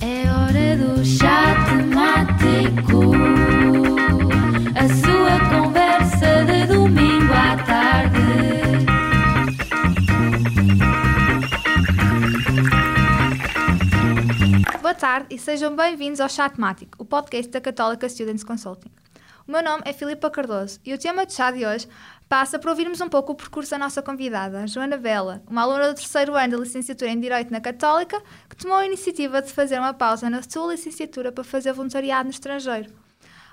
É hora do chá temático. A sua conversa de domingo à tarde. Boa tarde e sejam bem-vindos ao Chá Temático, o podcast da Católica Students Consulting. O meu nome é Filipa Cardoso e o tema de chá de hoje passa por ouvirmos um pouco o percurso da nossa convidada, Joana Bela, uma aluna do terceiro ano da licenciatura em Direito na Católica, que tomou a iniciativa de fazer uma pausa na sua licenciatura para fazer voluntariado no estrangeiro.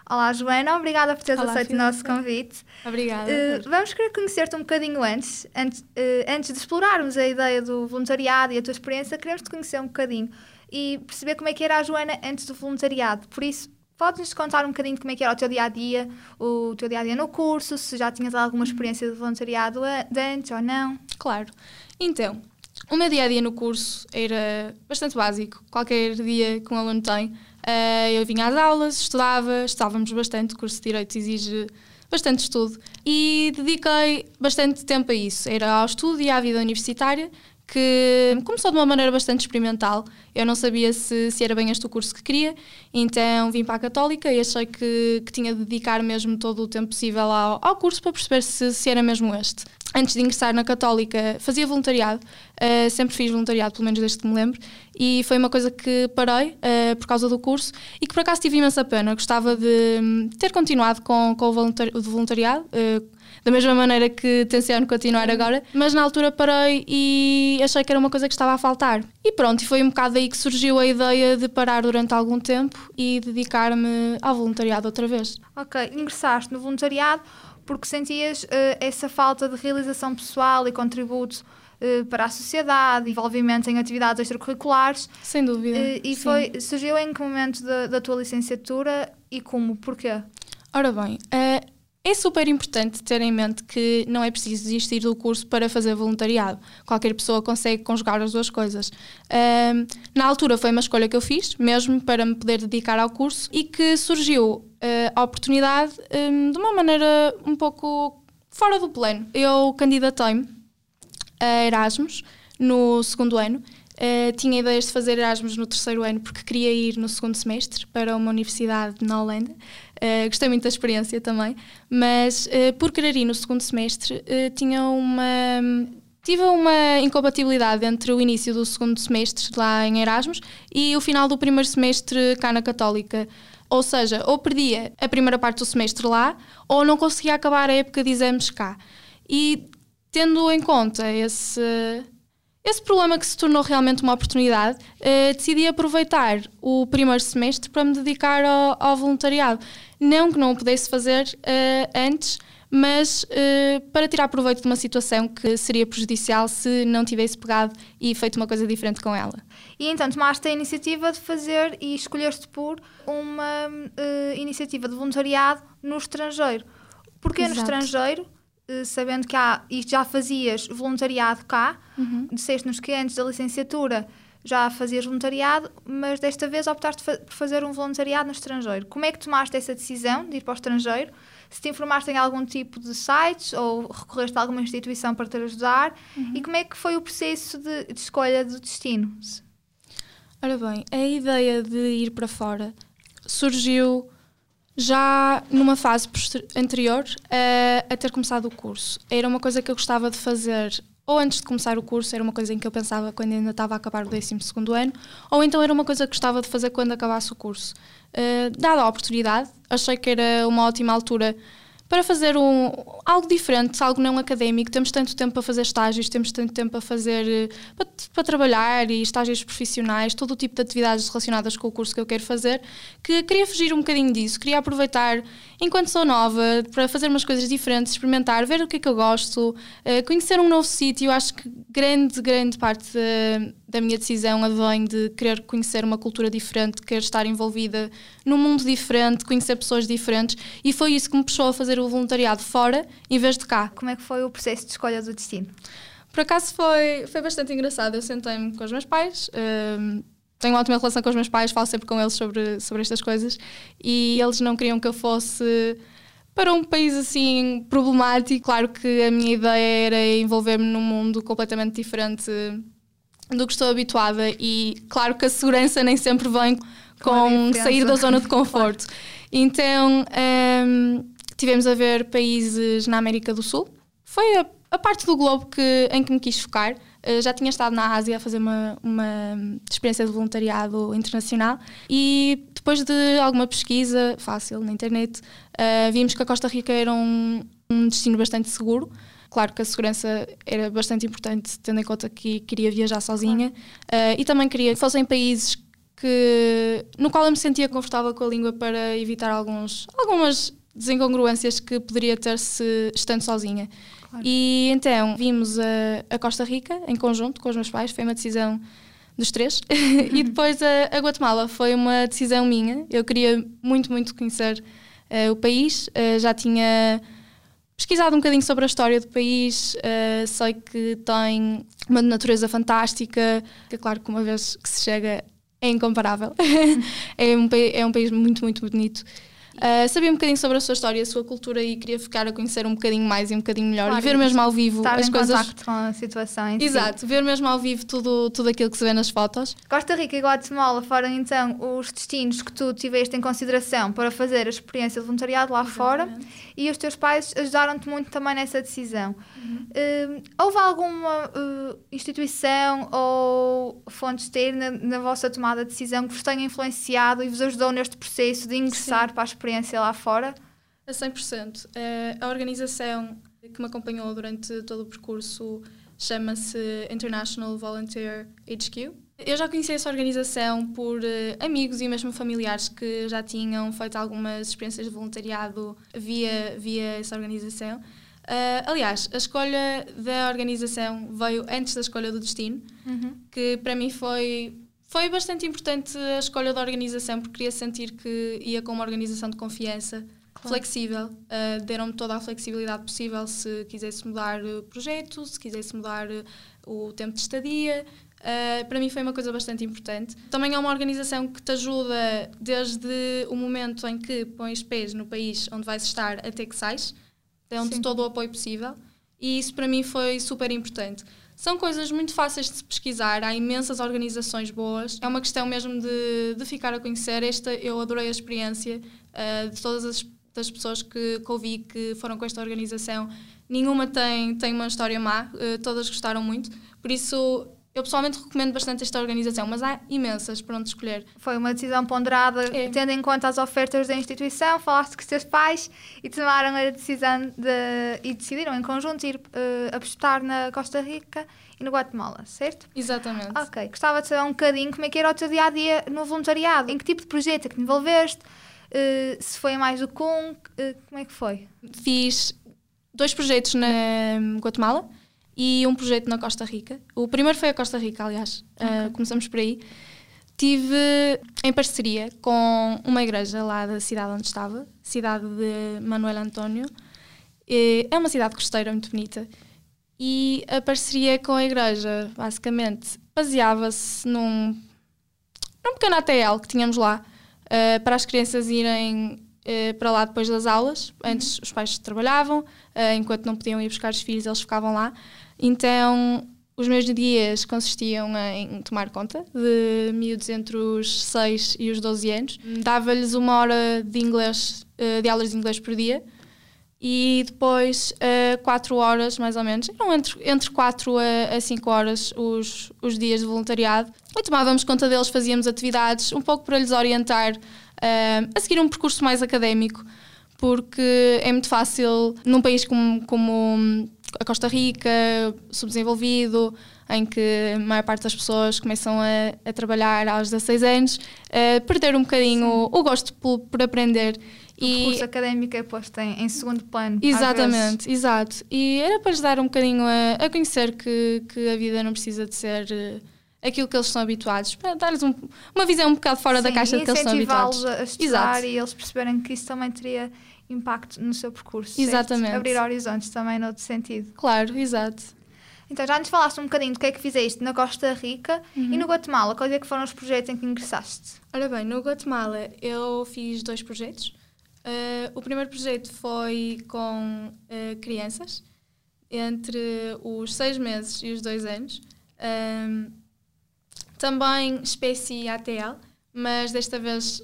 Olá, Joana, obrigada por teres Olá, aceito o nosso convite. Obrigada. Eh, vamos querer conhecer-te um bocadinho antes, antes, eh, antes de explorarmos a ideia do voluntariado e a tua experiência, queremos te conhecer um bocadinho e perceber como é que era a Joana antes do voluntariado. Por isso, podes-nos contar um bocadinho de como é que era o teu dia-a-dia, o teu dia-a-dia no curso, se já tinhas alguma experiência de voluntariado antes ou não. Claro. Então, o meu dia a dia no curso era bastante básico. Qualquer dia que um aluno tem, eh, eu vinha às aulas, estudava, estudávamos bastante. O curso de Direito exige bastante estudo e dediquei bastante tempo a isso. Era ao estudo e à vida universitária, que começou de uma maneira bastante experimental. Eu não sabia se, se era bem este o curso que queria, então vim para a Católica e achei que, que tinha de dedicar mesmo todo o tempo possível ao, ao curso para perceber se, se era mesmo este. Antes de ingressar na Católica, fazia voluntariado, eh, sempre fiz voluntariado, pelo menos desde que me lembro, e foi uma coisa que parei eh, por causa do curso e que por acaso tive imensa pena. Gostava de hum, ter continuado com, com o voluntari- o voluntariado, eh, da mesma maneira que tenciono continuar agora, mas na altura parei e achei que era uma coisa que estava a faltar. E pronto, e foi um bocado daí que surgiu a ideia de parar durante algum tempo e dedicar-me ao voluntariado outra vez. Ok, ingressaste no voluntariado porque sentias eh, essa falta de realização pessoal e contributo eh, para a sociedade, envolvimento em atividades extracurriculares Sem dúvida. eh, e sim. foi, surgiu em que momento da, da tua licenciatura e como? Porquê? Ora bem, é super importante ter em mente que não é preciso desistir do curso para fazer voluntariado. Qualquer pessoa consegue conjugar as duas coisas. Ahm, na altura foi uma escolha que eu fiz, mesmo para me poder dedicar ao curso, e que surgiu eh, a oportunidade hum, de uma maneira um pouco fora do plano. Eu candidatei-me a Erasmus no segundo ano. Eh, tinha ideias de fazer Erasmus no terceiro ano porque queria ir no segundo semestre para uma universidade na Holanda. Eh, gostei muito da experiência também, mas eh, por querer ir no segundo semestre eh, tinha uma tive uma incompatibilidade entre o início do segundo semestre lá em Erasmus e o final do primeiro semestre cá na Católica. Ou seja, ou perdia a primeira parte do semestre lá, ou não conseguia acabar a época de exames cá. E tendo em conta esse, esse problema que se tornou realmente uma oportunidade, eh, decidi aproveitar o primeiro semestre para me dedicar ao, ao voluntariado. Não que não o pudesse fazer eh, antes, mas eh, para tirar proveito de uma situação que seria prejudicial se não tivesse pegado e feito uma coisa diferente com ela. E então tomaste a iniciativa de fazer e escolheste por uma iniciativa de voluntariado no estrangeiro. Porquê no Exato. estrangeiro? Eh, sabendo que há, e já fazias voluntariado cá, disseste-nos que antes da licenciatura já fazias voluntariado, mas desta vez optaste por fazer um voluntariado no estrangeiro. Como é que tomaste essa decisão de ir para o estrangeiro? Se te informaste em algum tipo de sites ou recorreste a alguma instituição para te ajudar? E como é que foi o processo de, de escolha do destino? Ora bem, a ideia de ir para fora surgiu já numa fase anterior a, ter começado o curso. Era uma coisa que eu gostava de fazer ou antes de começar o curso, era uma coisa em que eu pensava quando ainda estava a acabar o 12 ano, ou então era uma coisa que gostava de fazer quando acabasse o curso. Eh, dada a oportunidade, achei que era uma ótima altura para fazer um, algo diferente, algo não académico. Temos tanto tempo para fazer estágios, temos tanto tempo para fazer eh, para, para trabalhar e estágios profissionais, todo o tipo de atividades relacionadas com o curso que eu quero fazer, que queria fugir um bocadinho disso, queria aproveitar enquanto sou nova para fazer umas coisas diferentes, experimentar, ver o que é que eu gosto, eh, conhecer um novo sítio. Acho que grande, grande parte da, minha decisão advém de querer conhecer uma cultura diferente, querer estar envolvida num mundo diferente, conhecer pessoas diferentes e foi isso que me puxou a fazer o voluntariado fora em vez de cá. Como é que foi o processo de escolha do destino? Por acaso foi, foi bastante engraçado. Eu sentei-me com os meus pais, hum, tenho uma ótima relação com os meus pais, falo sempre com eles sobre, sobre estas coisas e eles não queriam que eu fosse para um país assim problemático. Claro que a minha ideia era envolver-me num mundo completamente diferente do que estou habituada e claro que a segurança nem sempre vem Com sair da zona de conforto. Então um, tivemos a ver países na América do Sul. Foi a, a parte do globo que, em que me quis focar. Uh, já tinha estado na Ásia a fazer uma, uma experiência de voluntariado internacional e depois de alguma pesquisa fácil na internet, uh, vimos que a Costa Rica era um, um destino bastante seguro. Claro que a segurança era bastante importante, tendo em conta que queria viajar sozinha uh, e também queria que fossem países que, no qual eu me sentia confortável com a língua para evitar alguns, algumas desincongruências que poderia ter se estando sozinha. E então vimos a, a Costa Rica em conjunto com os meus pais, foi uma decisão dos três. e depois a, a Guatemala foi uma decisão minha. Eu queria muito, muito conhecer uh, o país. Uh, já tinha pesquisado um bocadinho sobre a história do país. Uh, sei que tem uma natureza fantástica, que claro que uma vez que se chega é incomparável. é, um, é um país muito, muito bonito. Uh, sabia um bocadinho sobre a sua história, a sua cultura e queria ficar a conhecer um bocadinho mais e um bocadinho melhor Claro, e ver mesmo ao vivo Estar as em coisas. contacto com a situação em si. Exato, ver mesmo ao vivo tudo, tudo aquilo que se vê nas fotos. Costa Rica e Guatemala foram então os destinos que tu tiveste em consideração para fazer a experiência de voluntariado lá fora e os teus pais ajudaram-te muito também nessa decisão. Hum, houve alguma uh, instituição ou fonte externa na vossa tomada de decisão que vos tenha influenciado e vos ajudou neste processo de ingressar para a experiência lá fora? A 100%. Eh, a organização que me acompanhou durante todo o percurso chama-se International Volunteer HQ. Eu já conheci essa organização por eh, amigos e mesmo familiares que já tinham feito algumas experiências de voluntariado via, via essa organização. Eh, aliás, a escolha da organização veio antes da escolha do destino, que para mim foi, foi bastante importante a escolha da organização, porque queria sentir que ia com uma organização de confiança flexível. Uh, Deram-me toda a flexibilidade possível se quisesse mudar o projeto, se quisesse mudar uh, o tempo de estadia. Para mim foi uma coisa bastante importante. Também é uma organização que te ajuda desde o momento em que pões pés no país onde vais estar até que sais. Dão-te Sim. todo o apoio possível. E isso para mim foi super importante. São coisas muito fáceis de se pesquisar, há imensas organizações boas. É uma questão mesmo de, de ficar a conhecer. Esta, eu adorei a experiência uh, de todas as das pessoas que, que ouvi que foram com esta organização. Nenhuma tem, tem uma história má, uh, todas gostaram muito. Por isso, eu pessoalmente recomendo bastante esta organização, mas há imensas para onde escolher. Foi uma decisão ponderada, É. tendo em conta as ofertas da instituição, falaste com os teus pais e tomaram a decisão de, e decidiram em conjunto ir eh, apostar na Costa Rica e no Guatemala, certo? Exatamente. Ok, gostava de saber um bocadinho como é que era o teu dia a dia no voluntariado, em que tipo de projeto é que te envolveste, eh, se foi mais do que um, eh, como é que foi? Fiz dois projetos na Guatemala e um projeto na Costa Rica. O primeiro foi a Costa Rica, aliás. Uh, começamos por aí. Tive em parceria com uma igreja lá da cidade onde estava, cidade de Manuel António. É uma cidade costeira muito bonita. E a parceria com a igreja, basicamente, baseava-se num, num pequeno ATL que tínhamos lá uh, para as crianças irem para lá depois das aulas. Antes os pais trabalhavam, uh, enquanto não podiam ir buscar os filhos, eles ficavam lá. Então os meus dias consistiam em tomar conta de miúdos entre os 6 e os 12 anos. Dava-lhes uma hora de inglês, uh, de aulas de inglês por dia e depois uh, 4 horas mais ou menos, eram entre, entre 4 a, a 5 horas os, os dias de voluntariado. E tomávamos conta deles, fazíamos atividades, um pouco para lhes orientar uh, a seguir um percurso mais académico, porque é muito fácil num país como, como a Costa Rica, subdesenvolvido, em que a maior parte das pessoas começam a, a trabalhar aos 16 anos, uh, perder um bocadinho o, o gosto por, por aprender. O curso académico é posto em, em segundo plano. Exatamente, exato. E era para lhes dar um bocadinho a, a conhecer que, que a vida não precisa de ser eh, aquilo que eles estão habituados, para dar-lhes um- uma visão um bocado fora da Sim, caixa e de que eles estão habituados. a estudar Exato. e eles perceberem que isso também teria impacto no seu percurso. certo? Exatamente. Abrir horizontes também noutro sentido. Claro, exato. Então já nos falaste um bocadinho do que é que fizeste na Costa Rica Uhum. e no Guatemala. Quais é que foram os projetos em que ingressaste? Ora bem, no Guatemala eu fiz dois projetos. Eh, o primeiro projeto foi com eh, crianças entre os seis meses e os dois anos. Ahm, Também espécie ATL, mas desta vez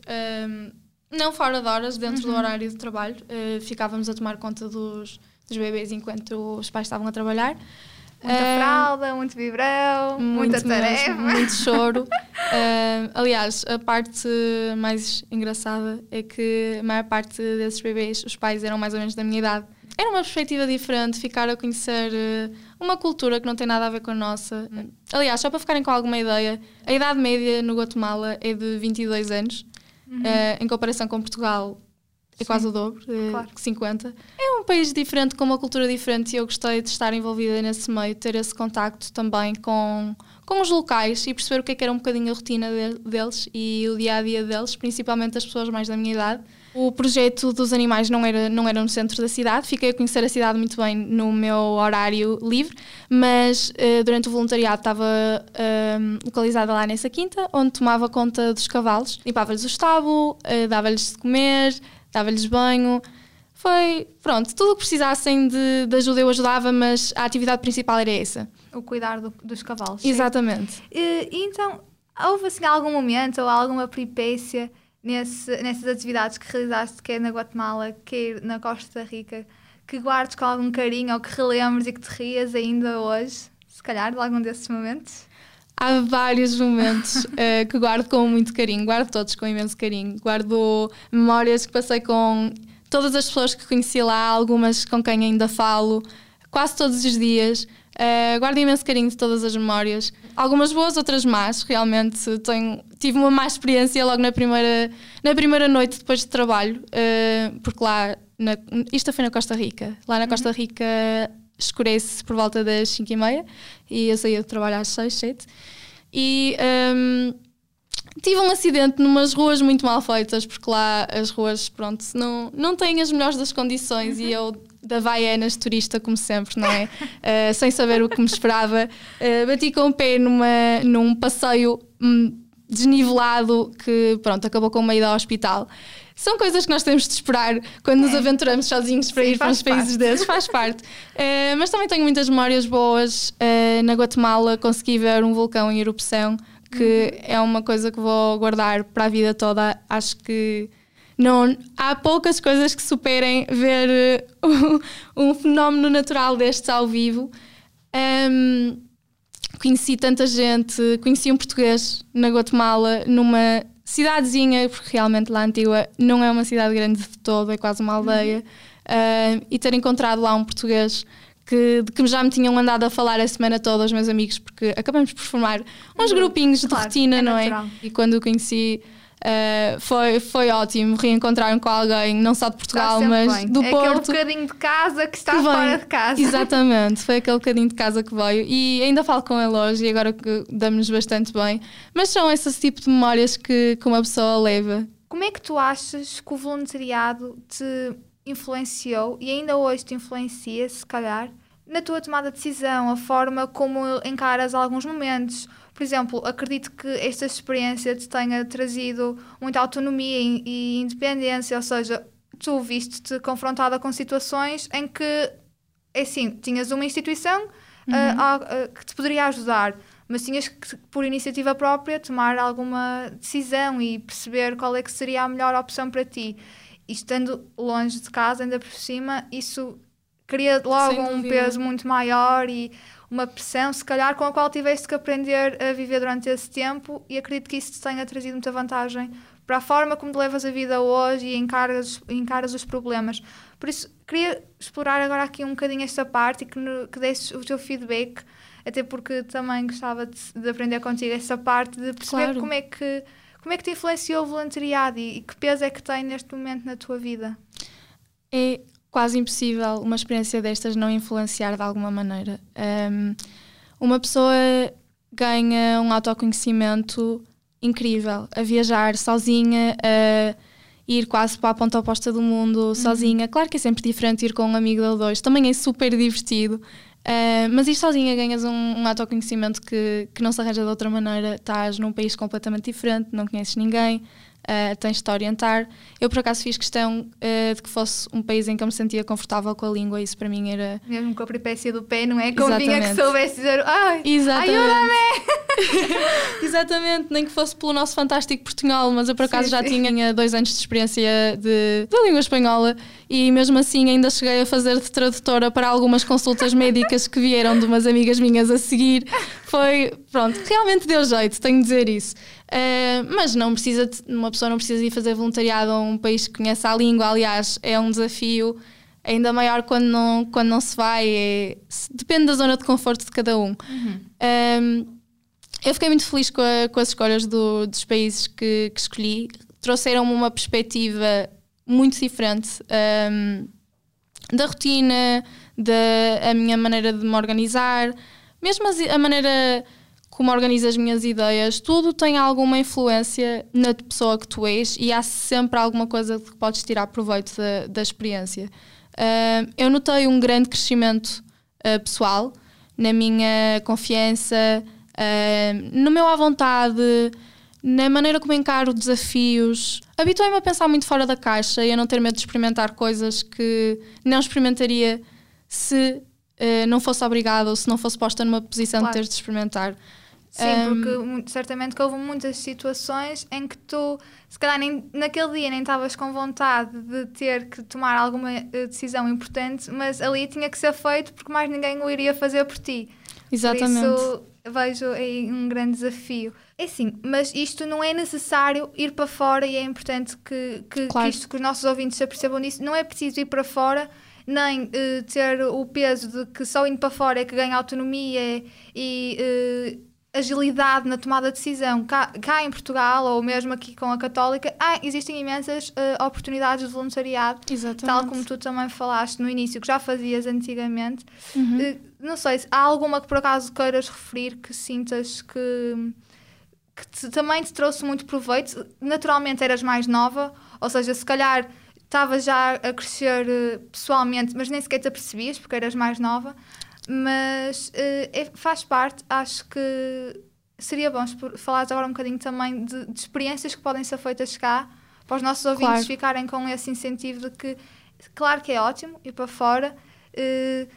um, não fora de horas, dentro Uhum. do horário de trabalho. Uh, ficávamos a tomar conta dos, dos bebês enquanto os pais estavam a trabalhar. Muita Um, fralda, muito vibrão, muita muito tarefa. mesmo, muito choro. Uh, aliás, a parte mais engraçada é que a maior parte desses bebês, os pais eram mais ou menos da minha idade. Era uma perspectiva diferente, ficar a conhecer uh, uma cultura que não tem nada a ver com a nossa. Aliás, só para ficarem com alguma ideia, a idade média no Guatemala é de 22 anos, uh, em comparação com Portugal. É quase o dobro, é Claro. 50. É um país diferente, com uma cultura diferente e eu gostei de estar envolvida nesse meio, ter esse contacto também com, com os locais e perceber o que é que era um bocadinho a rotina de- deles e o dia a dia deles, principalmente das pessoas mais da minha idade. O projeto dos animais não era, não era no centro da cidade, fiquei a conhecer a cidade muito bem no meu horário livre, mas eh, durante o voluntariado estava ehm, localizada lá nessa quinta, onde tomava conta dos cavalos, limpava-lhes o estábulo, eh, dava-lhes de comer, dava-lhes banho. Foi, pronto, tudo o que precisassem de, de ajuda eu ajudava, mas a atividade principal era essa. O cuidar do- dos cavalos. Exatamente. E, e então, houve assim algum momento ou alguma peripécia nesse, nessas atividades que realizaste, quer na Guatemala, quer na Costa Rica, que guardes com algum carinho ou que relembres e que te rias ainda hoje? Se calhar, de algum desses momentos? Há vários momentos eh, que guardo com muito carinho, guardo todos com imenso carinho. Guardo memórias que passei com todas as pessoas que conheci lá, algumas com quem ainda falo, quase todos os dias. Eh, guardo imenso carinho de todas as memórias. Algumas boas, outras más. Realmente tenho, tive uma má experiência logo na primeira, na primeira noite depois de trabalho, eh, porque lá, na, isto foi na Costa Rica. Lá na Costa Rica escurece por volta das 5 e meia e eu saía de trabalho às 6, 7. E hum, tive um acidente numas ruas muito mal feitas, porque lá as ruas, pronto, não, não têm as melhores das condições e eu da Vaianas turista, como sempre, não é? Uh, sem saber o que me esperava. Uh, bati com o pé numa, num passeio hum, desnivelado que, pronto, acabou com uma ida ao hospital. São coisas que nós temos de esperar quando nos aventuramos sozinhos para Sim, ir para os países parte. deles, faz parte. Uh, mas também tenho muitas memórias boas. Na Guatemala consegui ver um vulcão em erupção, que é uma coisa que vou guardar para a vida toda. Acho que não, há poucas coisas que superem ver uh, um fenómeno natural destes ao vivo. Um, conheci tanta gente, conheci um português na Guatemala, numa cidadezinha, porque realmente lá Antigua não é uma cidade grande de todo, é quase uma aldeia, uh, e ter encontrado lá um português que, de que já me tinham andado a falar a semana toda os meus amigos, porque acabamos por formar uns grupinhos de Claro, rotina, é não natural. é? E quando o conheci. Uh, foi, foi ótimo reencontrar-me com alguém, não só de Portugal, mas bem. do é Porto. aquele bocadinho de casa que está que fora de casa. Exatamente, foi aquele bocadinho de casa que veio e ainda falo com ele hoje e agora que damos-nos bastante bem. Mas são esse tipo de memórias que, que uma pessoa leva. Como é que tu achas que o voluntariado te influenciou e ainda hoje te influencia, se calhar, na tua tomada de decisão, a forma como encaras alguns momentos? Por exemplo, acredito que esta experiência te tenha trazido muita autonomia e independência, ou seja, tu viste-te confrontada com situações em que, é assim, tinhas uma instituição ah, ah, ah, que te poderia ajudar, mas tinhas que, por iniciativa própria, tomar alguma decisão e perceber qual é que seria a melhor opção para ti. E estando longe de casa, ainda por cima, isso cria logo Sem um dúvida. peso muito maior e uma pressão, se calhar, com a qual tiveste que aprender a viver durante esse tempo e acredito que isso te tenha trazido muita vantagem para a forma como te levas a vida hoje e encaras, encaras os problemas. Por isso, queria explorar agora aqui um bocadinho esta parte e que, no, que desses o teu feedback, até porque também gostava de, de aprender contigo essa parte, de perceber Claro. como é que como é que te influenciou o voluntariado e, e que peso é que tem neste momento na tua vida? É quase impossível uma experiência destas não influenciar de alguma maneira. Um, uma pessoa ganha um autoconhecimento incrível a viajar sozinha, a ir quase para a ponta oposta do mundo sozinha. Claro que é sempre diferente ir com um amigo ou dois, também é super divertido. Uh, mas ir sozinha ganhas um, um autoconhecimento que, que não se arranja de outra maneira. Estás num país completamente diferente, não conheces ninguém, uh, tens de te orientar. Eu, por acaso, fiz questão uh, de que fosse um país em que eu me sentia confortável com a língua, isso para mim era. Mesmo com a peripécia do pé, não é? Convinha que soubesse dizer ai, Exatamente. ajuda-me! Exatamente, nem que fosse pelo nosso fantástico portunhol, mas eu por acaso Sim, já sim. tinha dois anos de experiência de, da língua espanhola e mesmo assim ainda cheguei a fazer de tradutora para algumas consultas médicas que vieram de umas amigas minhas a seguir. Foi, pronto, realmente deu jeito, tenho de dizer isso. Uh, mas não precisa, uma pessoa não precisa ir fazer voluntariado a um país que conhece a língua, aliás, é um desafio ainda maior quando não, quando não se vai. é- depende da zona de conforto de cada um. Um, eu fiquei muito feliz com, a- com as escolhas do- dos países que, que escolhi. Trouxeram-me uma perspectiva muito diferente um, da rotina, da a minha maneira de me organizar, mesmo as- a maneira como organizo as minhas ideias, tudo tem alguma influência na pessoa que tu és e há sempre alguma coisa que podes tirar proveito da, da experiência. Um, eu notei um grande crescimento uh, pessoal na minha confiança, uh, no meu à vontade, na maneira como encaro desafios. Habituei-me a pensar muito fora da caixa e a não ter medo de experimentar coisas que não experimentaria se uh, não fosse obrigada ou se não fosse posta numa posição Claro. de ter de experimentar. Sim, Um, porque certamente que houve muitas situações em que tu, se calhar nem, naquele dia nem estavas com vontade de ter que tomar alguma eh, decisão importante, mas ali tinha que ser feito porque mais ninguém o iria fazer por ti. Exatamente. Por isso vejo aí um grande desafio. É sim, mas isto não é necessário ir para fora e é importante que, que, Claro. que isto, que os nossos ouvintes se apercebam disso. Não é preciso ir para fora nem eh, ter o peso de que só indo para fora é que ganha autonomia e eh, agilidade na tomada de decisão. Cá, cá em Portugal, ou mesmo aqui com a Católica, há, existem imensas eh, oportunidades de voluntariado Exatamente. tal como tu também falaste no início, que já fazias antigamente. Uhum. Eh, Não sei, se há alguma que por acaso queiras referir que sintas que, que te- também te trouxe muito proveito? Naturalmente eras mais nova, ou seja, se calhar estavas já a crescer eh, pessoalmente, mas nem sequer te apercebias porque eras mais nova. Mas eh, é- faz parte, acho que seria bom falares agora um bocadinho também de, de experiências que podem ser feitas cá para os nossos ouvintes Claro. ficarem com esse incentivo de que, claro que é ótimo ir para fora, eh,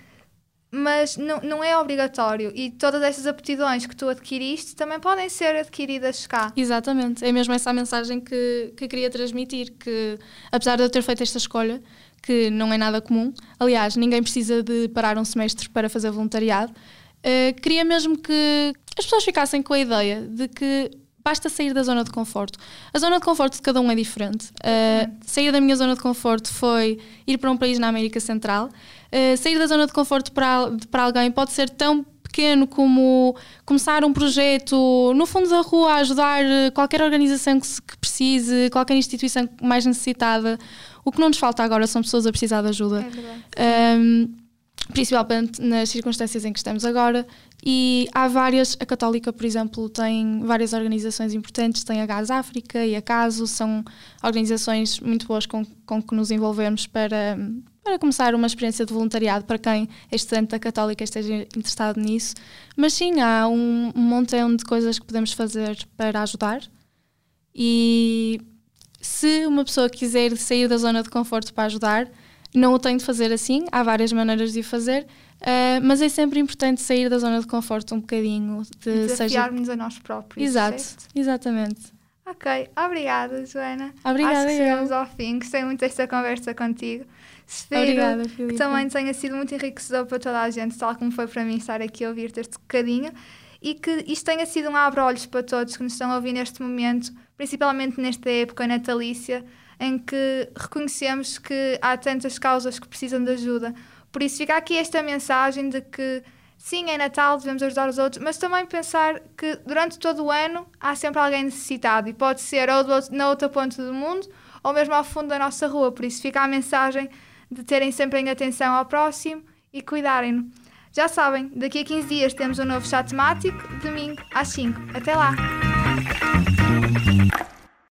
mas não, não é obrigatório. E todas essas aptidões que tu adquiriste também podem ser adquiridas cá. Exatamente, é mesmo essa a mensagem que, que queria transmitir, que apesar de eu ter feito esta escolha, que não é nada comum, aliás, ninguém precisa de parar um semestre para fazer voluntariado, eh, queria mesmo que as pessoas ficassem com a ideia de que basta sair da zona de conforto. A zona de conforto de cada um é diferente. Eh, sair da minha zona de conforto foi ir para um país na América Central. Eh, sair da zona de conforto para, para alguém pode ser tão pequeno como começar um projeto no fundo da rua a ajudar qualquer organização que, que precise, qualquer instituição mais necessitada. O que não nos falta agora são pessoas a precisar de ajuda. É. Um, principalmente nas circunstâncias em que estamos agora. E há várias, a Católica, por exemplo, tem várias organizações importantes, tem a Gás África e a Caso, são organizações muito boas com, com que nos envolvemos para, para começar uma experiência de voluntariado para quem é estudante da Católica e esteja interessado nisso. Mas sim, há um, um montão de coisas que podemos fazer para ajudar. E se uma pessoa quiser sair da zona de conforto para ajudar, não o tem de fazer assim, há várias maneiras de o fazer, ah, mas é sempre importante sair da zona de conforto um bocadinho. De, E seja... A nós próprios. Exato, certo? exatamente. Ok, obrigada, Joana. Obrigada, Acho que eu. chegamos ao fim. Gostei muito desta conversa contigo. Espero Obrigada, que também tenha sido muito enriquecedor para toda a gente, tal como foi para mim estar aqui a ouvir-te este bocadinho. E que isto tenha sido um abre-olhos para todos que nos estão a ouvir neste momento, principalmente nesta época natalícia, em que reconhecemos que há tantas causas que precisam de ajuda. Por isso fica aqui esta mensagem de que sim, é Natal, devemos ajudar os outros, mas também pensar que durante todo o ano há sempre alguém necessitado e pode ser ou na outra ponta do mundo ou mesmo ao fundo da nossa rua. Por isso fica a mensagem de terem sempre em atenção ao próximo e cuidarem-no. Já sabem, daqui a 15 dias temos um novo chat temático, domingo às 5. Até lá!